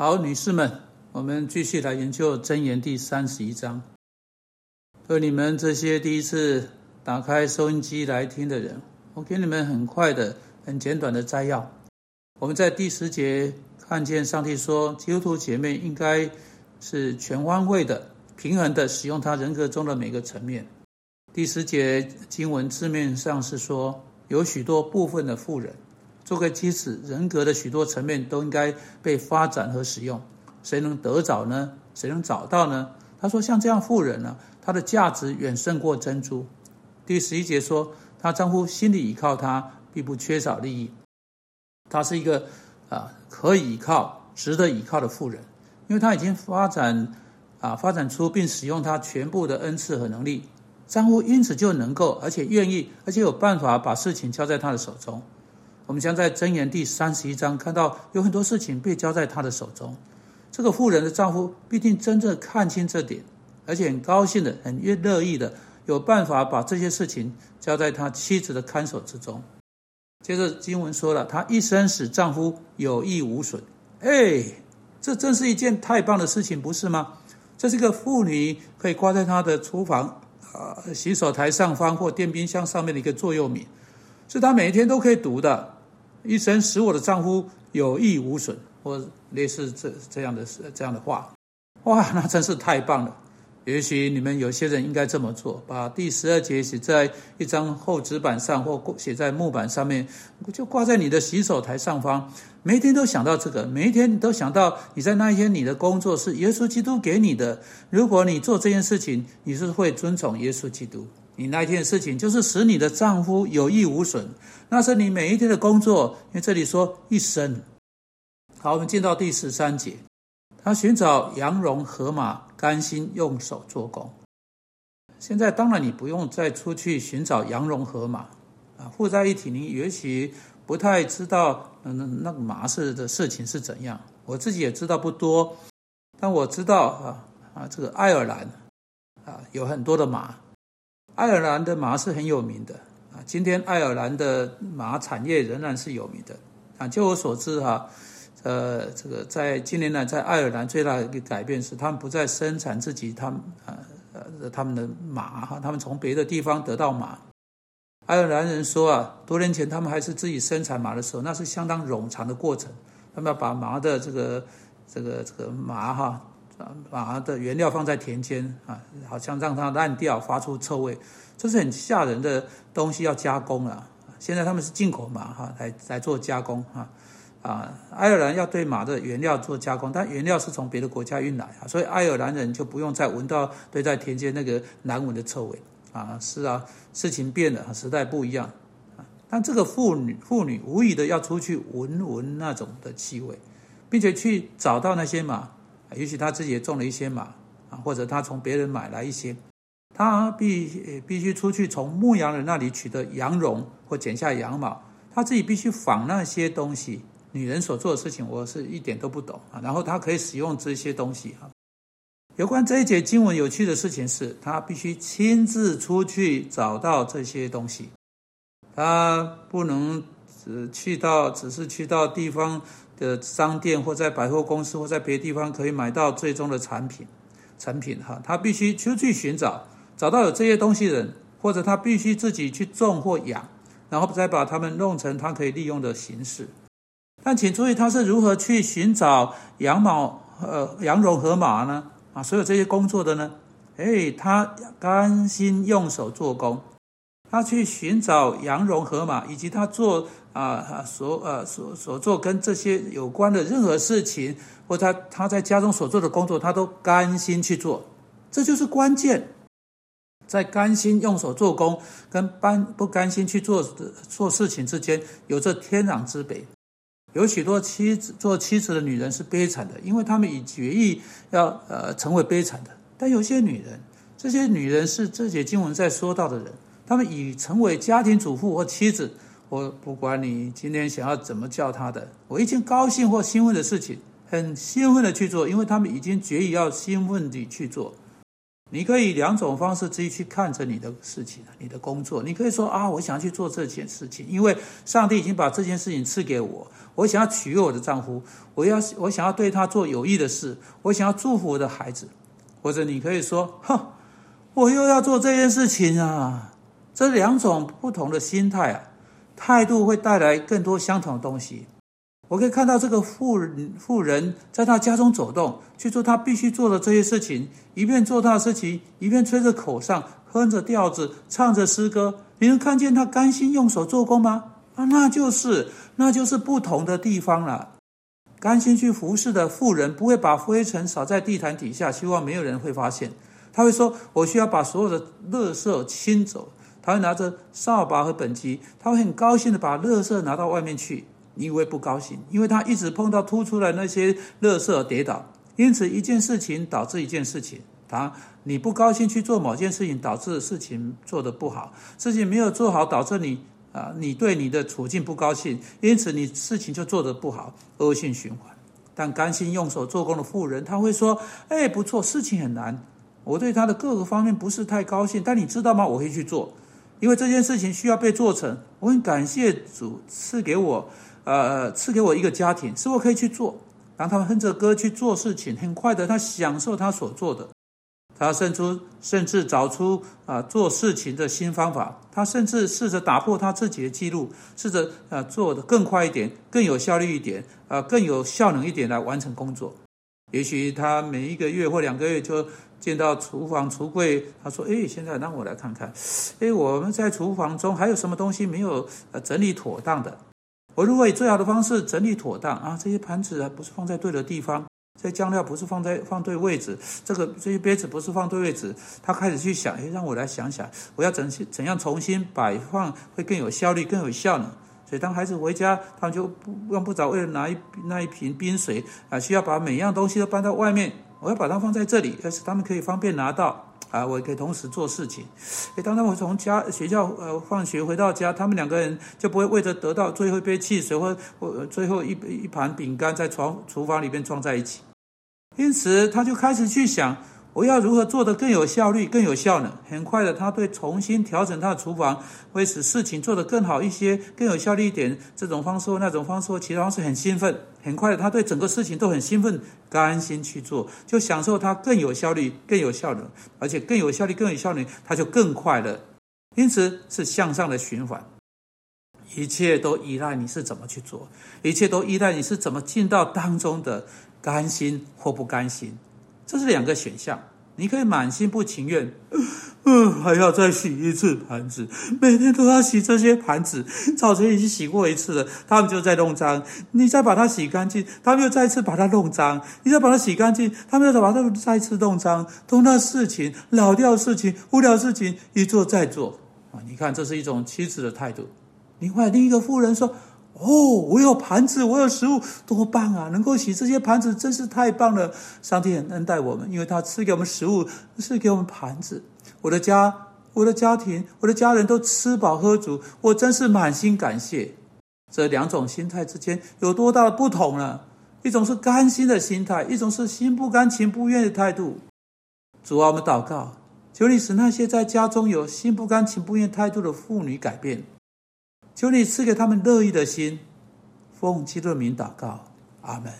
好，女士们，我们继续来研究箴言第三十一章。对你们这些第一次打开收音机来听的人，我给你们很快的、很简短的摘要。我们在第十节看见上帝说，基督徒姐妹应该是全方位的、平衡的使用他人格中的每个层面。第十节经文字面上是说，有许多部分的富人。做个妻子，人格的许多层面都应该被发展和使用。谁能得着呢？谁能找到呢？他说：“像这样富人呢，他的价值远胜过珍珠。”第十一节说：“他丈夫心里依靠他，并不缺少利益。”他是一个啊可以依靠、值得依靠的富人，因为他已经发展啊发展出并使用他全部的恩赐和能力。丈夫因此就能够，而且愿意，而且有办法把事情交在他的手中。我们将在箴言第三十一章看到，有很多事情被交在他的手中。这个妇人的丈夫必定真正看清这点，而且很高兴的、很乐乐意的，有办法把这些事情交在他妻子的看守之中。接着经文说了，她一生使丈夫有益无损。哎，这真是一件太棒的事情，不是吗？这是个妇女可以挂在她的厨房啊洗手台上方或电冰箱上面的一个座右铭，是她每一天都可以读的。一生使我的丈夫有益无损，或类似这这样的这样的话，哇，那真是太棒了！也许你们有些人应该这么做：把第十二节写在一张厚纸板上，或写在木板上面，就挂在你的洗手台上方。每一天都想到这个，每一天都想到你在那一天你的工作是耶稣基督给你的。如果你做这件事情，你是会遵从耶稣基督。你那一天的事情就是使你的丈夫有益无损，那是你每一天的工作。因为这里说一生。好，我们进到第十三节，他寻找羊绒河马，甘心用手做工。现在当然你不用再出去寻找羊绒河马啊，附在一起，你也许不太知道那那个马氏的事情是怎样。我自己也知道不多，但我知道啊啊，这个爱尔兰啊有很多的马。爱尔兰的马是很有名的啊，今天爱尔兰的马产业仍然是有名的啊。就我所知哈，呃，这个在近年来在爱尔兰最大的一个改变是，他们不再生产自己他们呃呃他们的马哈，他们从别的地方得到马。爱尔兰人说啊，多年前他们还是自己生产马的时候，那是相当冗长的过程，他们要把马的这个这个这个马哈。把马的原料放在田间啊，好像让它烂掉，发出臭味，这是很吓人的东西，要加工啊。现在他们是进口马哈，来来做加工哈。啊，爱尔兰要对马的原料做加工，但原料是从别的国家运来啊，所以爱尔兰人就不用再闻到对在田间那个难闻的臭味啊。是啊，事情变了，时代不一样啊。但这个妇女妇女无疑的要出去闻闻那种的气味，并且去找到那些马。也许他自己也种了一些马啊，或者他从别人买来一些，他必必须出去从牧羊人那里取得羊绒或剪下羊毛，他自己必须仿那些东西。女人所做的事情，我是一点都不懂啊。然后他可以使用这些东西啊。有关这一节经文有趣的事情是，他必须亲自出去找到这些东西，他不能只去到，只是去到地方。的商店或在百货公司或在别的地方可以买到最终的产品，成品哈，他必须出去寻找，找到有这些东西的人，或者他必须自己去种或养，然后再把它们弄成他可以利用的形式。但请注意，他是如何去寻找羊毛、呃羊绒和马呢？啊，所有这些工作的呢？哎，他甘心用手做工。他去寻找羊绒河马，以及他做啊所呃所所做跟这些有关的任何事情，或他他在家中所做的工作，他都甘心去做。这就是关键，在甘心用手做工跟不不甘心去做做事情之间，有着天壤之别。有许多妻子做妻子的女人是悲惨的，因为她们已决意要呃成为悲惨的。但有些女人，这些女人是这节经文在说到的人。他们已成为家庭主妇或妻子，我不管你今天想要怎么叫他的，我一件高兴或兴奋的事情，很兴奋的去做，因为他们已经决意要兴奋地去做。你可以两种方式之一去看着你的事情，你的工作。你可以说啊，我想要去做这件事情，因为上帝已经把这件事情赐给我。我想要取悦我的丈夫，我要我想要对他做有益的事，我想要祝福我的孩子。或者你可以说，哼，我又要做这件事情啊。这两种不同的心态啊，态度会带来更多相同的东西。我可以看到这个富人，富人在他家中走动，去做他必须做的这些事情，一边做他的事情，一边吹着口哨，哼着调子，唱着诗歌。你能看见他甘心用手做工吗？啊，那就是，那就是不同的地方了。甘心去服侍的妇人，不会把灰尘扫在地毯底下，希望没有人会发现。他会说：“我需要把所有的垃圾清走。”他会拿着扫把和本机，他会很高兴的把垃圾拿到外面去。你以为不高兴，因为他一直碰到凸出来那些垃圾跌倒，因此一件事情导致一件事情。他你不高兴去做某件事情，导致事情做得不好，事情没有做好，导致你啊，你对你的处境不高兴，因此你事情就做得不好，恶性循环。但甘心用手做工的富人，他会说：“哎，不错，事情很难，我对他的各个方面不是太高兴，但你知道吗？我会去做，因为这件事情需要被做成。我很感谢主赐给我。”呃，赐给我一个家庭，是我可以去做。当他们哼着歌去做事情，很快的，他享受他所做的。他甚至甚至找出啊做事情的新方法。他甚至试着打破他自己的记录，试着啊做的更快一点，更有效率一点，啊更有效能一点来完成工作。也许他每一个月或两个月就见到厨房橱柜，他说：“哎，现在让我来看看，哎，我们在厨房中还有什么东西没有呃整理妥当的。”我如果以最好的方式整理妥当啊，这些盘子啊不是放在对的地方，这些酱料不是放在放对位置，这个这些杯子不是放对位置，他开始去想，哎，让我来想想，我要怎怎样重新摆放会更有效率、更有效呢？所以当孩子回家，他们就不用不着为了拿一那一瓶冰水啊，需要把每样东西都搬到外面，我要把它放在这里，但是他们可以方便拿到。啊，我可以同时做事情。诶，当他们从家学校呃放学回到家，他们两个人就不会为着得到最后一杯汽水或或最后一一盘饼干在床厨房里面撞在一起。因此，他就开始去想。我要如何做得更有效率、更有效呢？很快的，他对重新调整他的厨房，会使事情做得更好一些、更有效率一点。这种方式或那种方式或其他方式很兴奋。很快的，他对整个事情都很兴奋，甘心去做，就享受它更有效率、更有效能，而且更有效率、更有效率，他就更快乐。因此是向上的循环。一切都依赖你是怎么去做，一切都依赖你是怎么进到当中的，甘心或不甘心。这是两个选项，你可以满心不情愿，嗯，还要再洗一次盘子，每天都要洗这些盘子，早晨已经洗过一次了，他们就在弄脏，你再把它洗干净，他们又再次把它弄脏，你再把它洗干净，他们又再把它再次弄脏，同样事情，老掉事情，无聊事情，一做再做啊！你看，这是一种妻子的态度。另外，另一个妇人说。哦，我有盘子，我有食物，多棒啊！能够洗这些盘子，真是太棒了。上帝很恩待我们，因为他赐给我们食物，赐给我们盘子。我的家，我的家庭，我的家人都吃饱喝足，我真是满心感谢。这两种心态之间有多大的不同呢？一种是甘心的心态，一种是心不甘情不愿的态度。主啊，我们祷告，求你使那些在家中有心不甘情不愿态度的妇女改变。求你赐给他们乐意的心，奉基督的名祷告，阿门。